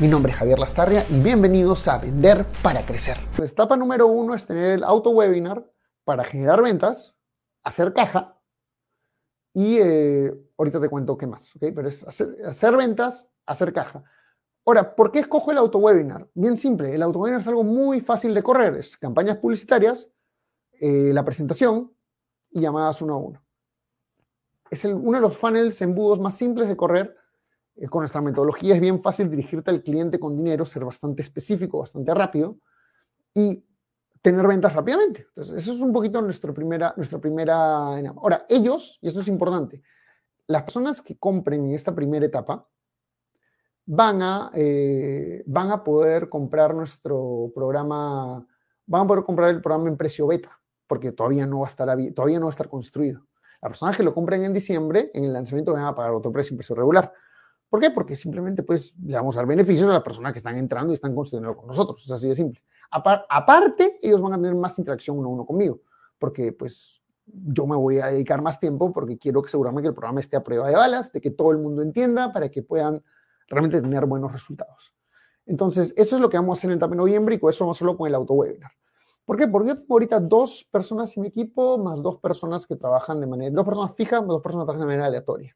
Mi nombre es Javier Lastarria y bienvenidos a Vender para Crecer. La etapa número uno es tener el auto webinar para generar ventas, hacer caja y eh, ahorita te cuento qué más, ¿ok? Pero es hacer, ventas, hacer caja. Ahora, ¿por qué escojo el auto webinar? Bien simple, el auto webinar es algo muy fácil de correr, es campañas publicitarias, eh, la presentación y llamadas uno a uno. Es uno de los funnels, embudos más simples de correr eh, con nuestra metodología es bien fácil dirigirte al cliente con dinero, ser bastante específico, bastante rápido y tener ventas rápidamente. Entonces, eso es un poquito nuestra primera, nuestra primera... Ahora, ellos, y esto es importante, las personas que compren en esta primera etapa van a, eh, van a poder comprar nuestro programa, van a poder comprar el programa en precio beta, porque todavía no va a estar, todavía no va a estar construido. Las personas que lo compren en diciembre, en el lanzamiento van a pagar otro precio en precio regular. ¿Por qué? Porque simplemente pues le vamos a dar beneficios a las personas que están entrando y están construyendo con nosotros. Es así de simple. Aparte, ellos van a tener más interacción uno a uno conmigo, porque pues yo me voy a dedicar más tiempo porque quiero que seguramente que el programa esté a prueba de balas, de que todo el mundo entienda para que puedan realmente tener buenos resultados. Entonces, eso es lo que vamos a hacer en el etapa de noviembre y con eso vamos a hacerlo con el auto webinar. ¿Por qué? Porque yo tengo ahorita dos personas en mi equipo, más dos personas que trabajan de manera, dos personas fijas, más dos personas que trabajan de manera aleatoria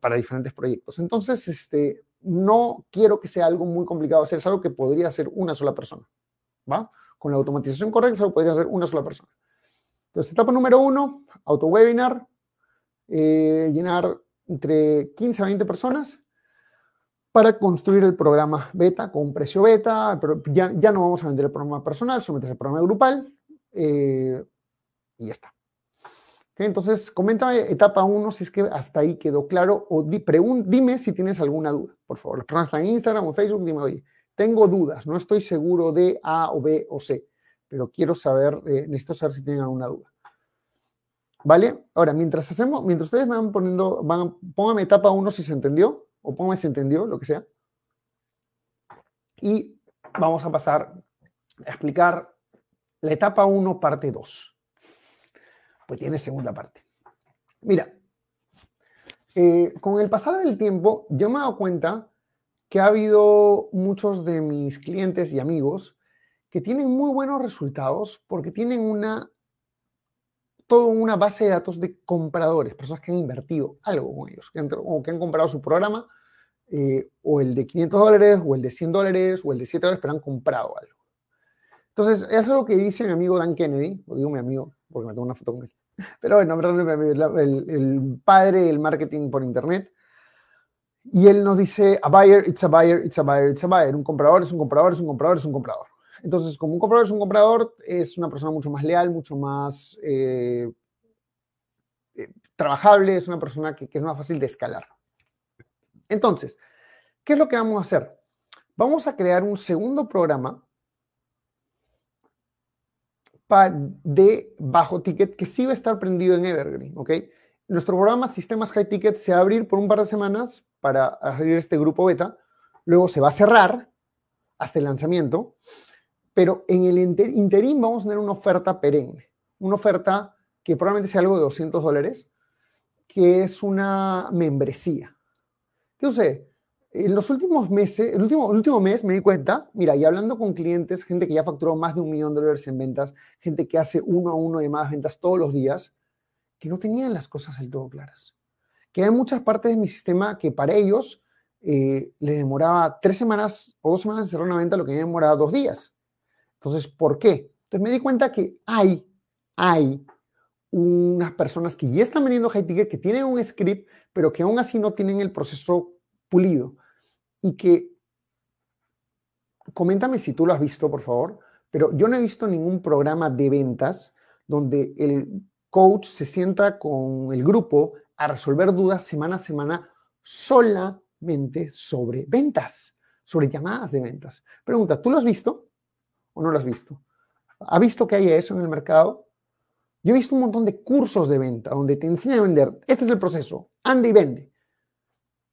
para diferentes proyectos. Entonces, este, no quiero que sea algo muy complicado hacer, es algo que podría hacer una sola persona, ¿va? Con la automatización correcta, es que podría hacer una sola persona. Entonces, etapa número uno, auto webinar, eh, llenar entre 15 a 20 personas para construir el programa beta con un precio beta, pero ya, ya no vamos a vender el programa personal, solamente el programa grupal eh, y ya está. Entonces, coméntame etapa 1 si es que hasta ahí quedó claro o dime si tienes alguna duda, por favor. Las personas en Instagram o Facebook, dime, oye, tengo dudas, no estoy seguro de A o B o C, pero quiero saber, eh, necesito saber si tienen alguna duda. ¿Vale? Ahora, mientras hacemos, mientras ustedes van poniendo, van, póngame etapa 1 si se entendió, o póngame si se entendió, lo que sea. Y vamos a pasar a explicar la etapa 1, parte 2 pues tiene segunda parte. Mira, eh, con el pasar del tiempo, yo me he dado cuenta que ha habido muchos de mis clientes y amigos que tienen muy buenos resultados porque tienen una toda una base de datos de compradores, personas que han invertido algo con ellos, que han, comprado su programa, eh, o el de 500 dólares, o el de 100 dólares, o el de 7 dólares, pero han comprado algo. Entonces, eso es lo que dice mi amigo Dan Kennedy, lo digo mi amigo, porque me tengo una foto con él. Pero bueno, el, el padre del marketing por internet. Y él nos dice, a buyer, it's a buyer, it's a buyer, it's a buyer. Un comprador es un comprador, es un comprador, es un comprador. Entonces, como un comprador es un comprador, es una persona mucho más leal, mucho más eh, eh, trabajable, es una persona que, que es más fácil de escalar. Entonces, ¿qué es lo que vamos a hacer? Vamos a crear un segundo programa de bajo ticket que sí va a estar prendido en Evergreen, ¿ok? Nuestro programa Sistemas High Ticket se va a abrir por un par de semanas para abrir este grupo beta, luego se va a cerrar hasta el lanzamiento, pero en el interín vamos a tener una oferta perenne, una oferta que probablemente sea algo de 200 dólares, que es una membresía. ¿Qué sucede? En los últimos meses, el último, último mes me di cuenta, mira, y hablando con clientes, gente que ya facturó más de un millón de dólares en ventas, gente que hace uno a uno de más ventas todos los días, que no tenían las cosas del todo claras. Que hay muchas partes de mi sistema que para ellos eh, le demoraba tres semanas o dos semanas en cerrar una venta, lo que me demoraba dos días. Entonces, ¿por qué? Entonces me di cuenta que hay, hay unas personas que ya están vendiendo high ticket, que tienen un script, pero que aún así no tienen el proceso pulido y que, coméntame si tú lo has visto, por favor, pero yo no he visto ningún programa de ventas donde el coach se sienta con el grupo a resolver dudas semana a semana solamente sobre ventas, sobre llamadas de ventas. Pregunta, ¿tú lo has visto o no lo has visto? ¿Ha visto que hay eso en el mercado? Yo he visto un montón de cursos de venta donde te enseñan a vender. Este es el proceso. Ande y vende.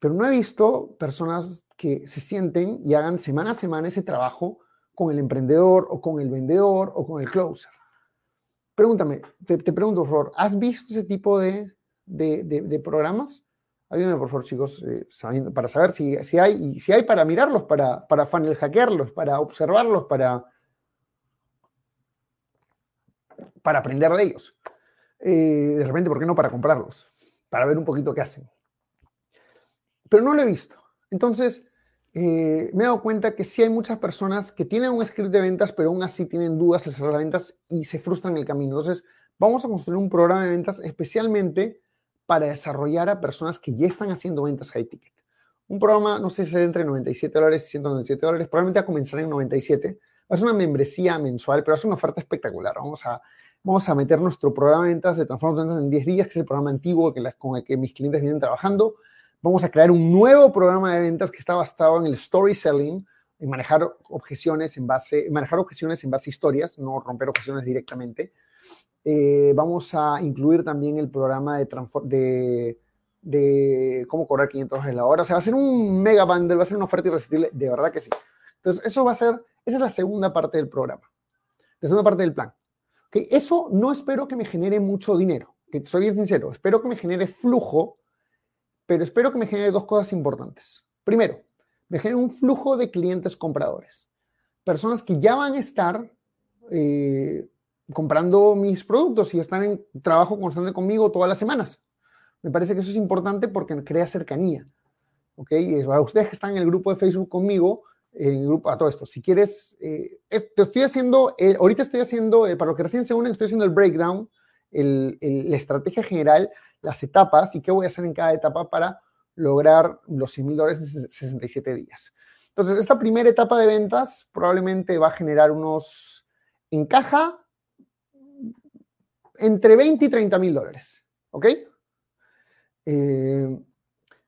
Pero no he visto personas que se sienten y hagan semana a semana ese trabajo con el emprendedor o con el vendedor o con el closer. Pregúntame, te, pregunto, por favor, ¿has visto ese tipo de, de, programas? Ayúdame, por favor, chicos, eh, para saber si, si, hay, si hay para mirarlos, para, para funnel hackearlos, para observarlos, para, para aprender de ellos. Eh, de repente, ¿por qué no para comprarlos? Para ver un poquito qué hacen. Pero no lo he visto. Entonces, eh, me he dado cuenta que sí hay muchas personas que tienen un script de ventas, pero aún así tienen dudas al cerrar las ventas y se frustran en el camino. Entonces, vamos a construir un programa de ventas especialmente para desarrollar a personas que ya están haciendo ventas high ticket. Un programa, no sé si es entre 97 dólares y 197 dólares, probablemente a comenzar en 97. Es una membresía mensual, pero es una oferta espectacular. Vamos a, vamos a meter nuestro programa de ventas de Transforma Ventas en 10 días, que es el programa antiguo que con el que mis clientes vienen trabajando Vamos a crear un nuevo programa de ventas que está basado en el story selling, en manejar objeciones en base, manejar objeciones en base a historias, no romper objeciones directamente. Eh, vamos a incluir también el programa de, de, de cómo cobrar 500 dólares la hora. O sea, va a ser un mega bundle, va a ser una oferta irresistible, de verdad que sí. Entonces, eso va a ser, esa es la segunda parte del programa, la segunda parte del plan. que Eso no espero que me genere mucho dinero, que soy bien sincero, espero que me genere flujo pero espero que me genere dos cosas importantes. Primero, me genere un flujo de clientes compradores. Personas que ya van a estar eh, comprando mis productos y están en trabajo constante conmigo todas las semanas. Me parece que eso es importante porque crea cercanía. ¿Ok? Y para ustedes que están en el grupo de Facebook conmigo, en el grupo, a todo esto, si quieres, eh, te estoy haciendo, eh, ahorita estoy haciendo, para lo que recién se unen, estoy haciendo el breakdown, la estrategia general las etapas y qué voy a hacer en cada etapa para lograr los 100 mil dólares en 67 días. Entonces, esta primera etapa de ventas probablemente va a generar unos, en caja, entre 20 y 30 mil dólares. ¿Ok? Eh,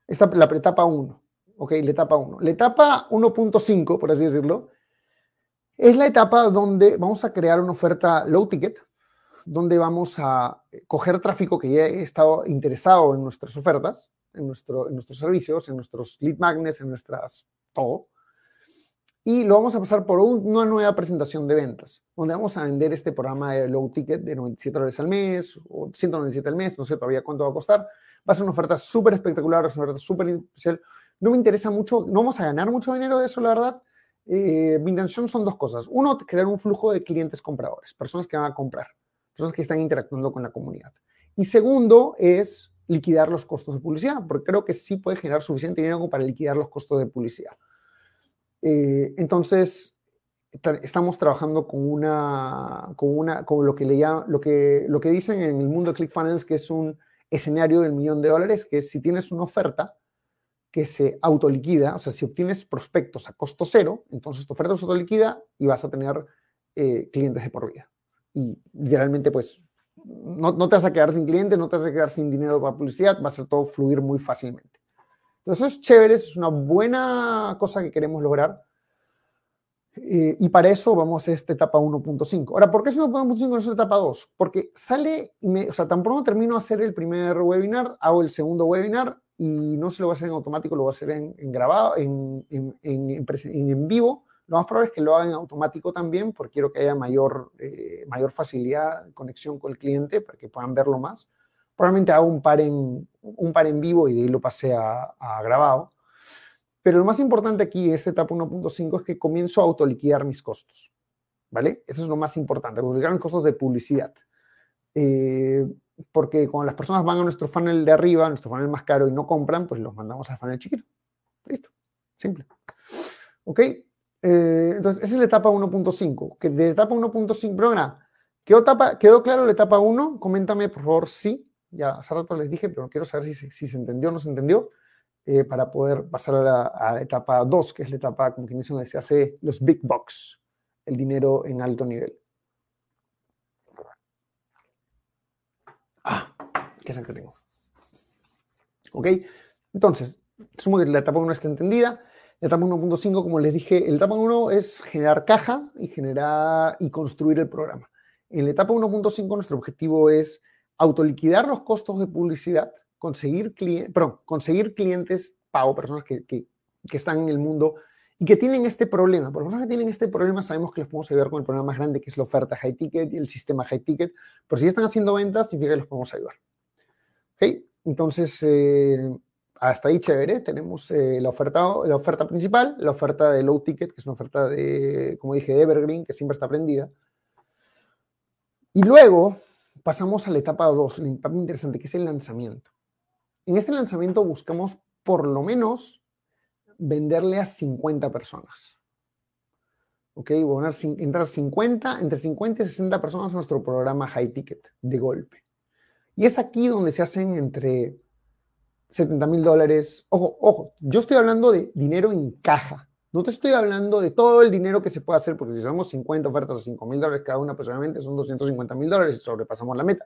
esta la etapa 1. ¿Ok? La etapa 1. La etapa 1.5, por así decirlo, es la etapa donde vamos a crear una oferta low ticket, donde vamos a coger tráfico que ya estado interesado en nuestras ofertas, en, nuestro, en nuestros servicios, en nuestros lead magnets, en nuestras todo. Y lo vamos a pasar por una nueva presentación de ventas, donde vamos a vender este programa de low ticket de 97 dólares al mes o 197 al mes, no sé todavía cuánto va a costar. Va a ser una oferta súper espectacular, una oferta súper especial. No me interesa mucho, no vamos a ganar mucho dinero de eso, la verdad. Eh, mi intención son dos cosas. Uno, crear un flujo de clientes compradores, personas que van a comprar personas que están interactuando con la comunidad. Y segundo es liquidar los costos de publicidad, porque creo que sí puede generar suficiente dinero para liquidar los costos de publicidad. Eh, entonces, estamos trabajando con una, con una, con lo que le lo que, lo que dicen en el mundo de ClickFunnels, que es un escenario del millón de dólares, que si tienes una oferta que se autoliquida, o sea, si obtienes prospectos a costo cero, entonces tu oferta se autoliquida y vas a tener eh, clientes de por vida y literalmente pues no, no, te vas a quedar sin clientes, no te vas a quedar sin dinero para publicidad, va a ser todo fluir muy fácilmente. Entonces eso es chévere, es una buena cosa que queremos lograr. Eh, y para eso vamos a esta etapa 1.5. Ahora, ¿por qué es 1.5 y no es etapa 2? Porque sale, me, o sea, tan pronto termino de hacer el primer webinar, hago el segundo webinar y no se lo voy a hacer en automático, lo voy a hacer en, en grabado, en, en, en, en vivo lo más probable es que lo hagan automático también, porque quiero que haya mayor, eh, mayor facilidad de conexión con el cliente para que puedan verlo más. Probablemente hago un par en, un par en vivo y de ahí lo pasé a, grabado. Pero lo más importante aquí, esta etapa 1.5, es que comienzo a autoliquidar mis costos. ¿Vale? Eso es lo más importante, autoliquidar mis costos de publicidad. Eh, porque cuando las personas van a nuestro funnel de arriba, nuestro funnel más caro y no compran, pues los mandamos al funnel chiquito. Listo. Simple. ¿Ok? Eh, entonces, esa es la etapa 1.5. Que de etapa 1.5, pero ¿quedó, ¿quedó claro la etapa 1? Coméntame, por favor, sí. Ya hace rato les dije, pero quiero saber si, se entendió o no se entendió, eh, para poder pasar a la, etapa 2, que es la etapa, como quien dice, donde se hace los big bucks, el dinero en alto nivel. Ah, qué que tengo. ¿Ok? Entonces, sumo que la etapa 1 está entendida. La etapa 1.5, como les dije, el etapa 1 es generar caja y generar y construir el programa. En la etapa 1.5 nuestro objetivo es autoliquidar los costos de publicidad, conseguir, conseguir clientes pago, personas que, que, que, están en el mundo y que tienen este problema. Por personas que tienen este problema sabemos que los podemos ayudar con el problema más grande que es la oferta high ticket y el sistema high ticket. Pero si ya están haciendo ventas, significa que los podemos ayudar. ¿Okay? Entonces, eh, hasta ahí chévere, tenemos eh, la, oferta, la oferta principal, la oferta de low ticket, que es una oferta de, como dije, de Evergreen, que siempre está prendida. Y luego pasamos a la etapa 2, la etapa interesante, que es el lanzamiento. En este lanzamiento buscamos por lo menos venderle a 50 personas. ¿Ok? Entrar 50, entre 50 y 60 personas a nuestro programa High Ticket de golpe. Y es aquí donde se hacen entre 70 mil dólares. Ojo, ojo, yo estoy hablando de dinero en caja. No te estoy hablando de todo el dinero que se puede hacer, porque si somos 50 ofertas a 5 mil dólares cada una, personalmente son 250 mil dólares y sobrepasamos la meta.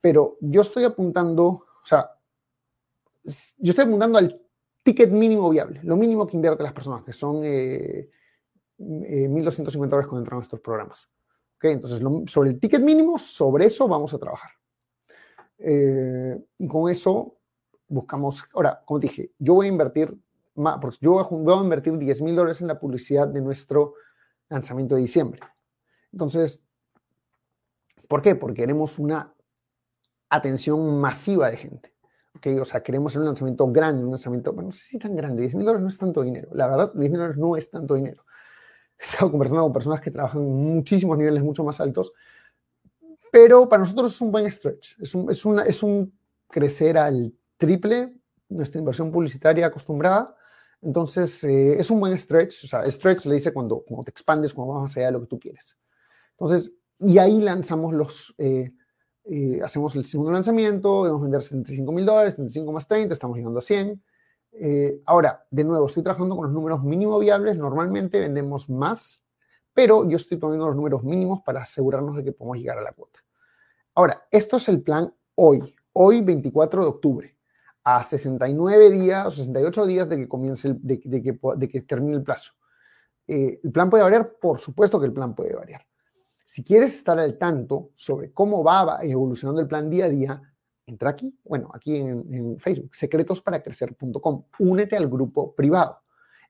Pero yo estoy apuntando, o sea, yo estoy apuntando al ticket mínimo viable, lo mínimo que invierten las personas, que son eh, 1.250 eh, dólares cuando entran a estos programas. ¿Okay? Entonces, sobre el ticket mínimo, sobre eso vamos a trabajar. Eh, y con eso buscamos, ahora, como dije, yo voy a invertir, más, porque yo voy a invertir 10 mil dólares en la publicidad de nuestro lanzamiento de diciembre. Entonces, ¿por qué? Porque queremos una atención masiva de gente. ¿okay? O sea, queremos hacer un lanzamiento grande, un lanzamiento, bueno, no sé si tan grande, 10 mil dólares no es tanto dinero. La verdad, 10 mil dólares no es tanto dinero. He estado conversando con personas que trabajan en muchísimos niveles mucho más altos, pero para nosotros es un buen stretch, es un, es una, es un crecer al triple nuestra inversión publicitaria acostumbrada. Entonces, eh, es un buen stretch. O sea, stretch le dice cuando, cuando te expandes, cuando vas más allá de lo que tú quieres. Entonces, y ahí lanzamos los, eh, eh, hacemos el segundo lanzamiento, debemos vender 75 mil dólares, 75 más 30, estamos llegando a 100. ahora, de nuevo, estoy trabajando con los números mínimo viables. Normalmente vendemos más, pero yo estoy poniendo los números mínimos para asegurarnos de que podemos llegar a la cuota. Ahora, esto es el plan hoy, hoy 24 de octubre a 69 días o 68 días de que comience, de, que, de que termine el plazo. Eh, ¿El plan puede variar? Por supuesto que el plan puede variar. Si quieres estar al tanto sobre cómo va evolucionando el plan día a día, entra aquí, bueno, aquí en, en Facebook, secretosparacrecer.com. Únete al grupo privado.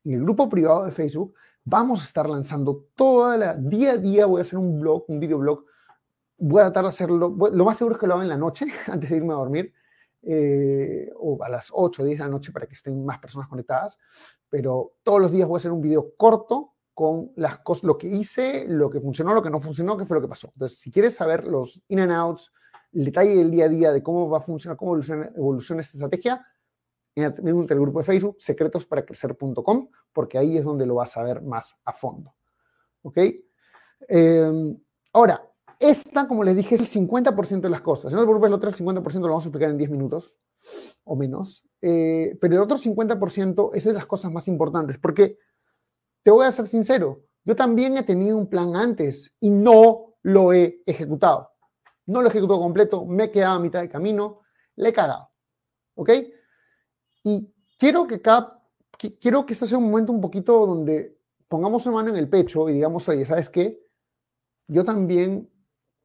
En el grupo privado de Facebook vamos a estar lanzando toda la día a día. Voy a hacer un blog, un videoblog. Voy a tratar de hacerlo. Lo más seguro es que lo haga en la noche, antes de irme a dormir eh, o a las 8 o 10 de la noche para que estén más personas conectadas, pero todos los días voy a hacer un video corto con las cosas, lo que hice, lo que funcionó, lo que no funcionó, qué fue lo que pasó. Entonces, si quieres saber los in and outs, el detalle del día a día de cómo va a funcionar, cómo evoluciona, esta estrategia, en el, grupo de Facebook, secretosparacrecer.com, porque ahí es donde lo vas a ver más a fondo. ¿Ok? Eh, ahora, esta, como les dije, es el 50% de las cosas. No te preocupes, el otro 50% lo vamos a explicar en 10 minutos o menos. Eh, pero el otro 50% es de las cosas más importantes, porque te voy a ser sincero, yo también he tenido un plan antes y no lo he ejecutado. No lo he ejecutado completo, me he quedado a mitad de camino, le he cagado. ¿Ok? Y quiero que, cada, quiero que este sea un momento un poquito donde pongamos una mano en el pecho y digamos, oye, ¿sabes qué? Yo también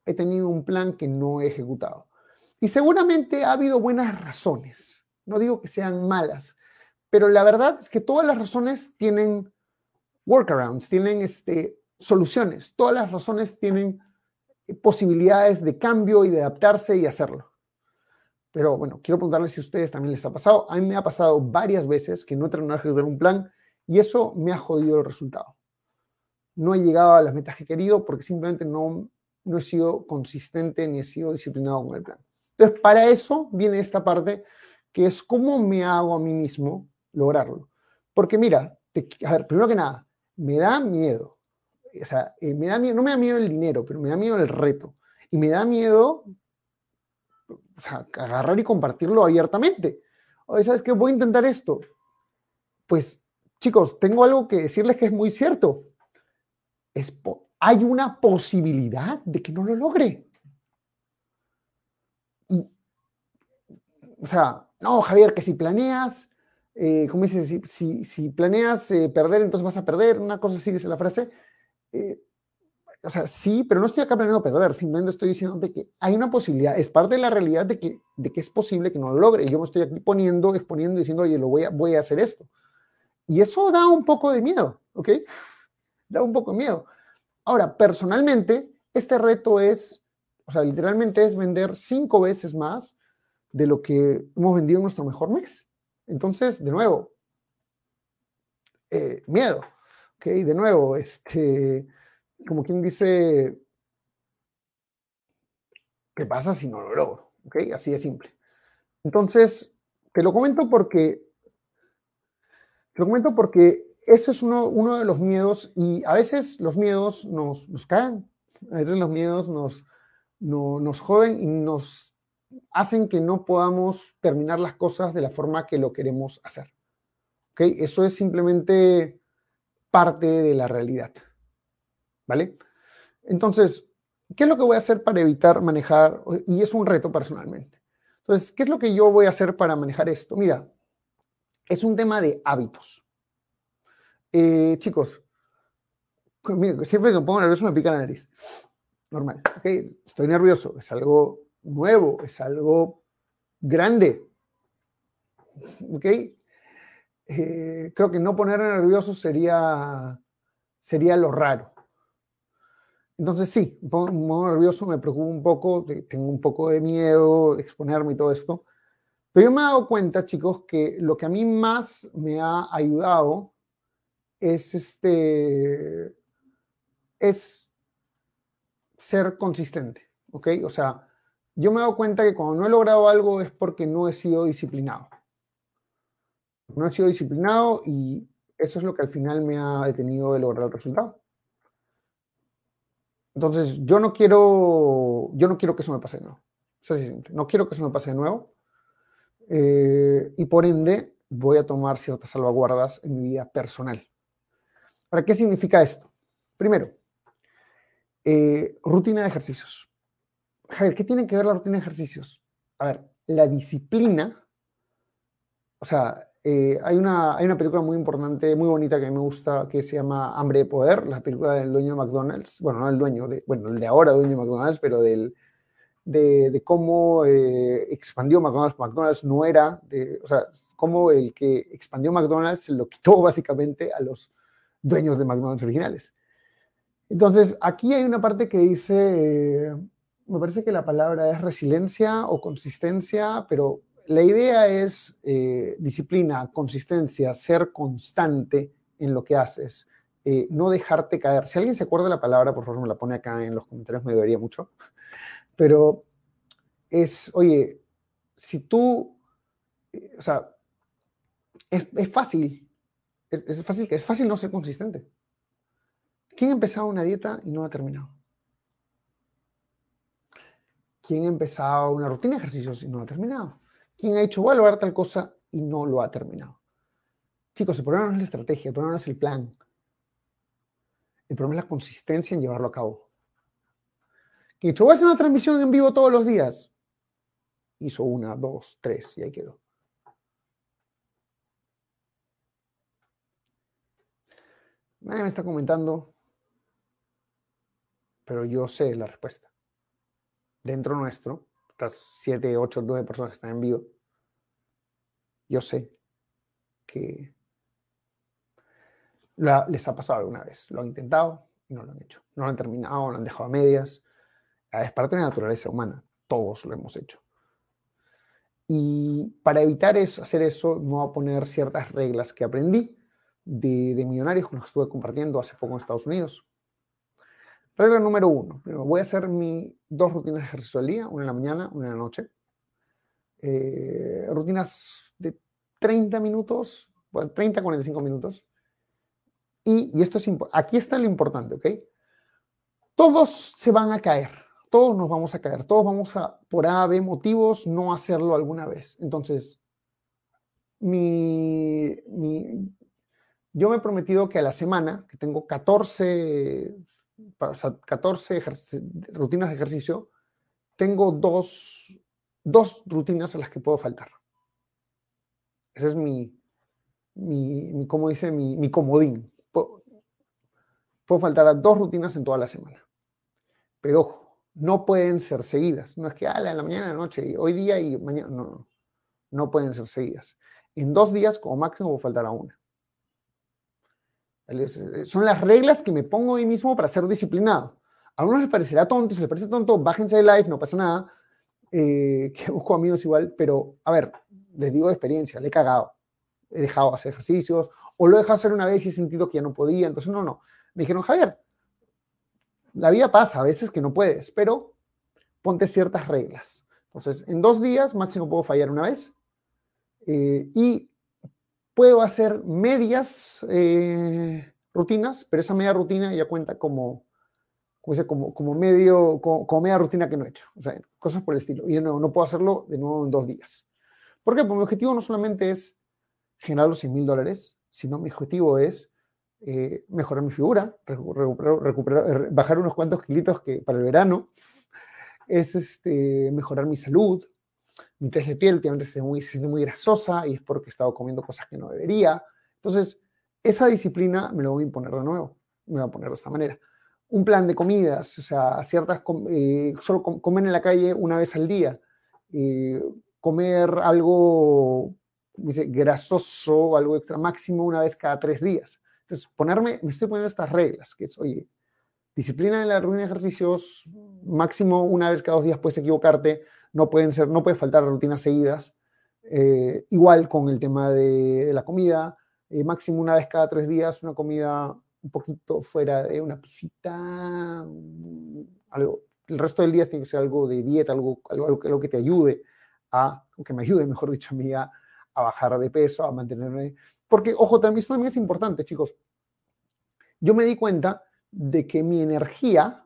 he tenido un plan que no he ejecutado. Y seguramente ha habido buenas razones. No digo que sean malas, pero la verdad es que todas las razones tienen workarounds, tienen este, soluciones. Todas las razones tienen eh, posibilidades de cambio y de adaptarse y hacerlo. Pero bueno, quiero preguntarles si a ustedes también les ha pasado. A mí me ha pasado varias veces que no he terminado de ejecutar un plan y eso me ha jodido el resultado. No he llegado a las metas que he querido porque simplemente no, no he sido consistente ni he sido disciplinado con el plan. Entonces, para eso viene esta parte que es cómo me hago a mí mismo lograrlo. Porque mira, a ver, primero que nada, me da miedo. O sea, eh, me da miedo, no me da miedo el dinero, pero me da miedo el reto. Y me da miedo agarrar y compartirlo abiertamente. Oye, ¿sabes qué? Voy a intentar esto. Pues, chicos, tengo algo que decirles que es muy cierto. Es, hay una posibilidad de que no lo logre. Y, o sea, no, Javier, que si planeas eh, como dices, si, planeas eh, perder, entonces vas a perder, una cosa así dice la frase. Eh, o sea, sí, pero no estoy acá planeando perder, simplemente estoy diciendo que hay una posibilidad, es parte de la realidad de que, de que es posible que no lo logre. Yo me estoy aquí poniendo, exponiendo, diciendo, oye, lo voy a, voy a hacer esto. Y eso da un poco de miedo, ¿ok? Da un poco de miedo. Ahora, personalmente, este reto es, o sea, literalmente es vender cinco veces más de lo que hemos vendido en nuestro mejor mes. Entonces, de nuevo, eh, miedo, ¿ok? De nuevo, este, como quien dice, ¿qué pasa si no lo logro? ¿Ok? Así de simple. Entonces, te lo comento porque, te lo comento porque eso es uno, de los miedos y a veces los miedos nos, nos caen, a veces los miedos nos, nos joden y nos hacen que no podamos terminar las cosas de la forma que lo queremos hacer. ¿Ok? Eso es simplemente parte de la realidad. ¿Vale? Entonces, ¿qué es lo que voy a hacer para evitar manejar? Y es un reto personalmente. Entonces, ¿qué es lo que yo voy a hacer para manejar esto? Mira, es un tema de hábitos. Eh, chicos, siempre que me pongo nervioso me pica la nariz. Normal. ¿okay? Estoy nervioso. Es algo nuevo, es algo grande. ¿Ok? Eh, creo que no poner nervioso sería, sería lo raro. Entonces sí, un poco nervioso, me preocupo un poco, tengo un poco de miedo de exponerme y todo esto. Pero yo me he dado cuenta, chicos, que lo que a mí más me ha ayudado es este es ser consistente, ¿ok? O sea, yo me he dado cuenta que cuando no he logrado algo es porque no he sido disciplinado. No he sido disciplinado y eso es lo que al final me ha detenido de lograr el resultado. Entonces, yo no quiero, yo no quiero que eso me pase de nuevo. Es así simple. No quiero que eso me pase de nuevo. Eh, y por ende, voy a tomar ciertas salvaguardas en mi vida personal. ¿Para qué significa esto? Primero, eh, rutina de ejercicios. Javier, ¿qué tiene que ver la rutina de ejercicios? A ver, la disciplina, o sea, eh, hay, una, hay una película muy importante, muy bonita que me gusta, que se llama Hambre de Poder, la película del dueño de McDonald's, bueno, no el dueño, de, bueno, el de ahora dueño de McDonald's, pero del, de, cómo eh, expandió McDonald's. McDonald's no era, de, o sea, cómo el que expandió McDonald's se lo quitó básicamente a los dueños de McDonald's originales. Entonces, aquí hay una parte que dice, me parece que la palabra es resiliencia o consistencia, pero la idea es eh, disciplina, consistencia, ser constante en lo que haces, eh, no dejarte caer. Si alguien se acuerda de la palabra, por favor me la pone acá en los comentarios, me debería mucho. Pero es, oye, si tú, eh, o sea, es, fácil, es, es, fácil, es fácil no ser consistente. ¿Quién ha empezado una dieta y no ha terminado? ¿Quién ha empezado una rutina de ejercicios y no ha terminado? ¿Quién ha dicho, voy a lograr tal cosa y no lo ha terminado? Chicos, el problema no es la estrategia, el problema no es el plan. El problema es la consistencia en llevarlo a cabo. ¿Quién ha dicho, voy a hacer una transmisión en vivo todos los días. Hizo una, dos, tres y ahí quedó. Nadie me está comentando, pero yo sé la respuesta. Dentro nuestro, estas 7, 8, 9 personas que están en vivo, yo sé que les ha pasado alguna vez. Lo han intentado y no lo han hecho. No lo han terminado, lo han dejado a medias. Es parte de la naturaleza humana. Todos lo hemos hecho. Y para evitar eso, hacer eso, me voy a poner ciertas reglas que aprendí de, de millonarios con los que estuve compartiendo hace poco en Estados Unidos. Regla número uno. Primero, voy a hacer mis dos rutinas de ejercicio al día, una en la mañana, una en la noche. Eh, rutinas de 30 minutos, bueno, 30, 45 minutos. Y, y esto es aquí está lo importante, ¿ok? Todos se van a caer, todos nos vamos a caer, todos vamos a, por A, B motivos, no hacerlo alguna vez. Entonces, mi, mi, yo me he prometido que a la semana, que tengo 14 14 rutinas de ejercicio, tengo dos, dos rutinas a las que puedo faltar. Esa es mi, mi, dice, mi, comodín. Puedo, faltar a dos rutinas en toda la semana. Pero ojo, no pueden ser seguidas. No es que, en la mañana, en la noche, y hoy día y mañana. No, no. No pueden ser seguidas. En dos días, como máximo, puedo faltar a una. Eh, son las reglas que me pongo a mí mismo para ser disciplinado. A algunos les parecerá tonto, si les parece tonto, bájense de live, no pasa nada. Eh, que busco amigos igual, pero a ver, les digo de experiencia, le he cagado. He dejado de hacer ejercicios, o lo he dejado hacer una vez y he sentido que ya no podía. Entonces, no, no. Me dijeron, Javier, la vida pasa, a veces que no puedes, pero ponte ciertas reglas. Entonces, en dos días máximo puedo fallar una vez. Eh, y Puedo hacer medias eh, rutinas, pero esa media rutina ya cuenta como, como, medio, como, media rutina que no he hecho. O sea, cosas por el estilo. Y no, no puedo hacerlo de nuevo en dos días. ¿Por qué? Porque mi objetivo no solamente es generar los 100 mil dólares, sino mi objetivo es eh, mejorar mi figura, recuperar, bajar unos cuantos kilitos que para el verano, es este, mejorar mi salud, mi test de piel últimamente se, muy, siente muy grasosa y es porque he estado comiendo cosas que no debería. Entonces, esa disciplina me lo voy a imponer de nuevo. Me voy a poner de esta manera. Un plan de comidas, o sea, ciertas, eh, solo comer en la calle una vez al día. Eh, comer algo dice, grasoso, algo extra máximo una vez cada tres días. Entonces, ponerme, me estoy poniendo estas reglas, que es, oye, disciplina en la rutina de ejercicios, máximo una vez cada dos días puedes equivocarte, no pueden ser, no puede faltar rutinas seguidas. Eh, igual con el tema de, la comida, eh, máximo una vez cada tres días, una comida un poquito fuera de una pisita, algo. El resto del día tiene que ser algo de dieta, algo, algo, que te ayude a, que me ayude, mejor dicho, a mí a, bajar de peso, a mantenerme. Porque, ojo, también también es importante, chicos. Yo me di cuenta de que mi energía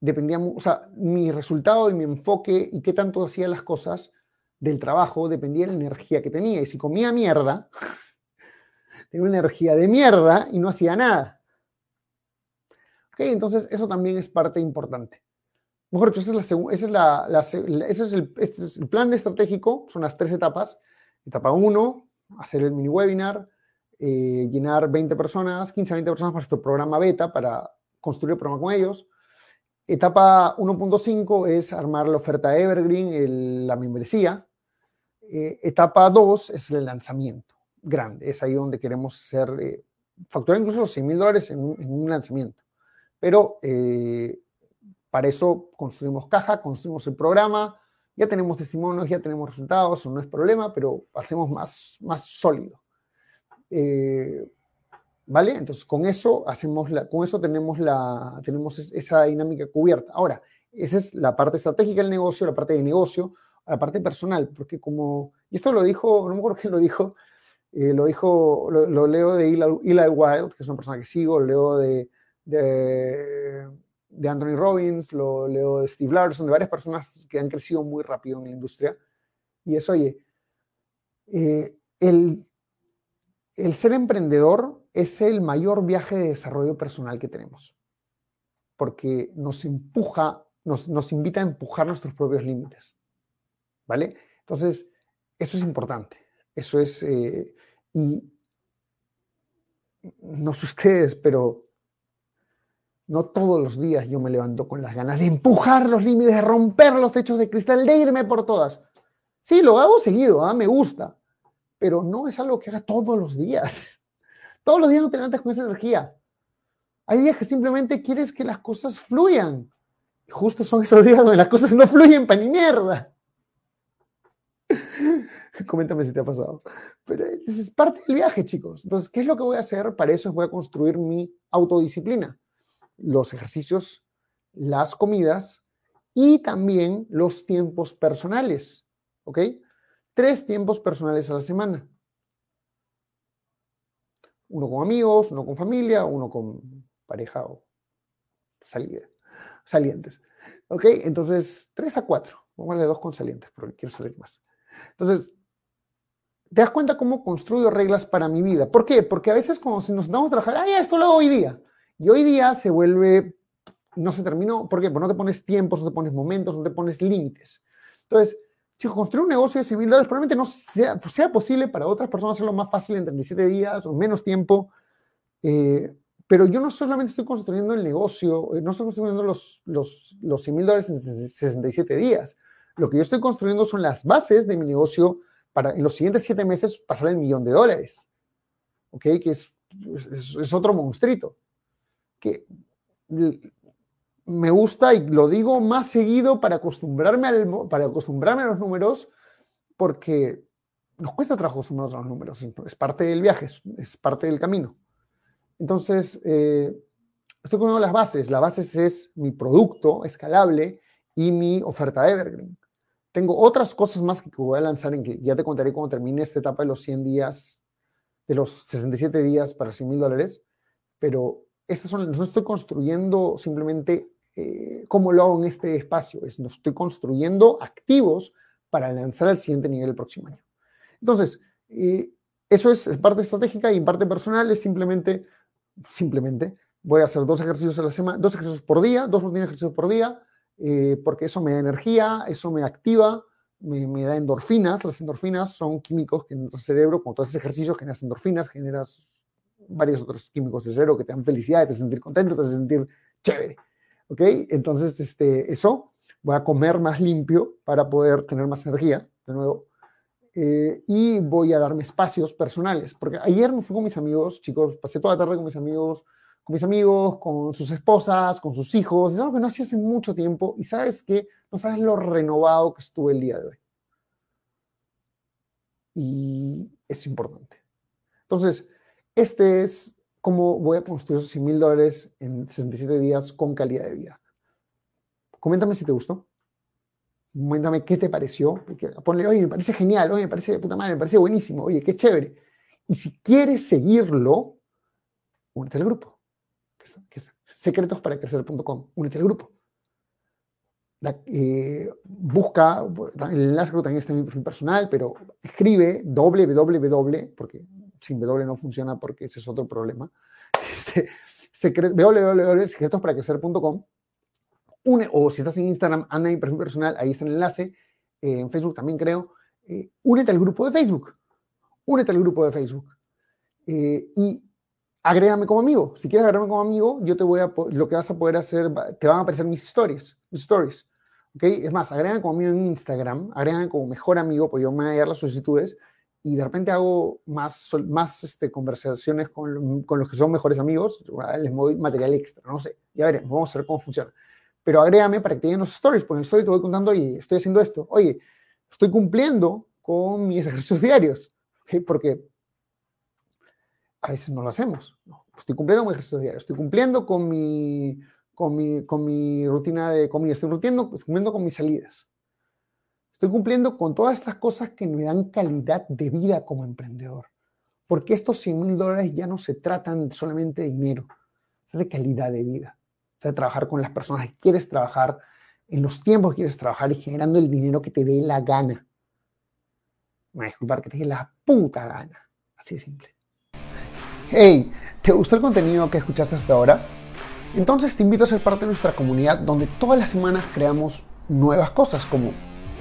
dependía, o sea, mi resultado y mi enfoque y qué tanto hacía las cosas del trabajo dependía de la energía que tenía. Y si comía mierda, tenía una energía de mierda y no hacía nada. ¿Ok? Entonces, eso también es parte importante. Mejor dicho, ese es, la, ese es, el, este es el plan estratégico, son las tres etapas. Etapa 1, hacer el mini webinar, eh, llenar 20 personas, 15 a 20 personas para nuestro programa beta, para construir el programa con ellos. Etapa 1.5 es armar la oferta Evergreen, la membresía. Eh, etapa 2 es el lanzamiento grande. Es ahí donde queremos ser, eh, facturar incluso los 100 mil dólares en, un lanzamiento. Pero eh, para eso construimos caja, construimos el programa, ya tenemos testimonios, ya tenemos resultados, no es problema, pero hacemos más sólido. Eh, ¿Vale? Entonces, con eso, hacemos con eso tenemos, la, tenemos esa dinámica cubierta. Ahora, esa es la parte estratégica del negocio, la parte de negocio, la parte personal, porque como, y esto lo dijo, no me acuerdo quién lo dijo, eh, lo dijo, lo, leo de Eli, Wild, que es una persona que sigo, lo leo de, de, Anthony Robbins, lo leo de Steve Larson, de varias personas que han crecido muy rápido en la industria. Y eso, oye, eh, el, el ser emprendedor es el mayor viaje de desarrollo personal que tenemos, porque nos empuja, nos, invita a empujar nuestros propios límites, ¿vale? Entonces, eso es importante, eso es, eh, y no sé ustedes, pero no todos los días yo me levanto con las ganas de empujar los límites, de romper los techos de cristal, de irme por todas. Sí, lo hago seguido, ¿ah? me gusta, pero no es algo que haga todos los días. Todos los días no te levantas con esa energía. Hay días que simplemente quieres que las cosas fluyan. Y justo son esos días donde las cosas no fluyen para ni mierda. Coméntame si te ha pasado. Pero es parte del viaje, chicos. Entonces, ¿qué es lo que voy a hacer? Para eso voy a construir mi autodisciplina. Los ejercicios, las comidas y también los tiempos personales. ¿Ok? Tres tiempos personales a la semana uno con amigos, uno con familia, uno con pareja o salida, salientes. ¿Ok? Entonces, tres a cuatro. Vamos a de dos con salientes, porque quiero salir más. Entonces, ¿te das cuenta cómo construyo reglas para mi vida? ¿Por qué? Porque a veces cuando nos damos a trabajar, ¡ay, esto lo hago hoy día! Y hoy día se vuelve, no se terminó. ¿Por qué? Porque no te pones tiempos, no te pones momentos, no te pones límites. Entonces, chicos, construir un negocio de 100 mil dólares probablemente no sea, pues, sea, posible para otras personas hacerlo más fácil en 37 días o menos tiempo. Eh, pero yo no solamente estoy construyendo el negocio, eh, no estoy construyendo los, los, los 100 mil dólares en 67 días. Lo que yo estoy construyendo son las bases de mi negocio para en los siguientes siete meses pasar el millón de dólares. ¿Ok? Que es, es, otro monstruito. Que me gusta y lo digo más seguido para acostumbrarme, al, para acostumbrarme a los números, porque nos cuesta trabajo acostumbrarnos a los números. Es parte del viaje, es, parte del camino. Entonces, eh, estoy poniendo las bases. La base es mi producto escalable y mi oferta Evergreen. Tengo otras cosas más que voy a lanzar en que ya te contaré cuando termine esta etapa de los 100 días, de los 67 días para 100 mil dólares, pero estas son, no estoy construyendo simplemente eh, cómo lo hago en este espacio, es, estoy construyendo activos para lanzar al siguiente nivel el próximo año. Entonces, eh, eso es parte estratégica y parte personal es simplemente, simplemente, voy a hacer dos ejercicios a la semana, dos ejercicios por día, dos rutinas de ejercicios por día, eh, porque eso me da energía, eso me activa, me, da endorfinas. Las endorfinas son químicos que en nuestro cerebro, cuando tú haces ejercicios, generas endorfinas, generas varios otros químicos de cerebro que te dan felicidad, te hacen sentir contento, te hacen sentir chévere. ¿Ok? Entonces, este, eso, voy a comer más limpio para poder tener más energía, de nuevo. Eh, y voy a darme espacios personales, porque ayer me fui con mis amigos, chicos, pasé toda la tarde con mis amigos, con mis amigos, con sus esposas, con sus hijos. Es algo que no hacía hace mucho tiempo y sabes que no sabes lo renovado que estuve el día de hoy. Y es importante. Entonces, este es cómo voy a construir esos 100 mil dólares en 67 días con calidad de vida. Coméntame si te gustó. Coméntame qué te pareció. Ponle, oye, me parece genial, oye, me parece de puta madre, me parece buenísimo, oye, qué chévere. Y si quieres seguirlo, únete al grupo secretosparacrecer.com. Únete al grupo. Eh, busca, el enlace también está en mi perfil personal, pero escribe www, porque sin W no funciona porque ese es otro problema. Este, www.secretosparacrecer.com. O si estás en Instagram, anda en mi perfil personal, ahí está el enlace. Eh, en Facebook también creo. Eh, únete al grupo de Facebook. Únete al grupo de Facebook. y agrégame como amigo. Si quieres agregarme como amigo, yo te voy a, lo que vas a poder hacer, te van a aparecer mis stories, mis stories. ¿Ok? Es más, agrégame como amigo en Instagram, agrégame como mejor amigo, pues yo me voy a dar las solicitudes y de repente hago más, más este, conversaciones con, con, los que son mejores amigos, les doy material extra, no sé, ya veremos, vamos a ver cómo funciona. Pero agrégame para que te lleguen los stories, porque en story te voy contando, oye, estoy haciendo esto, oye, estoy cumpliendo con mis ejercicios diarios, ¿okay? porque a veces no lo hacemos. estoy cumpliendo con mi ejercicio diario, estoy cumpliendo con mi, con mi, con mi rutina de comida, estoy cumpliendo, cumpliendo con mis salidas. Estoy cumpliendo con todas estas cosas que me dan calidad de vida como emprendedor. Porque estos 100 mil dólares ya no se tratan solamente de dinero, es de calidad de vida. O sea, trabajar con las personas que quieres trabajar, en los tiempos que quieres trabajar y generando el dinero que te dé la gana. Me disculpar, que te dé la puta gana. Así de simple. Hey, ¿te gustó el contenido que escuchaste hasta ahora? Entonces te invito a ser parte de nuestra comunidad donde todas las semanas creamos nuevas cosas como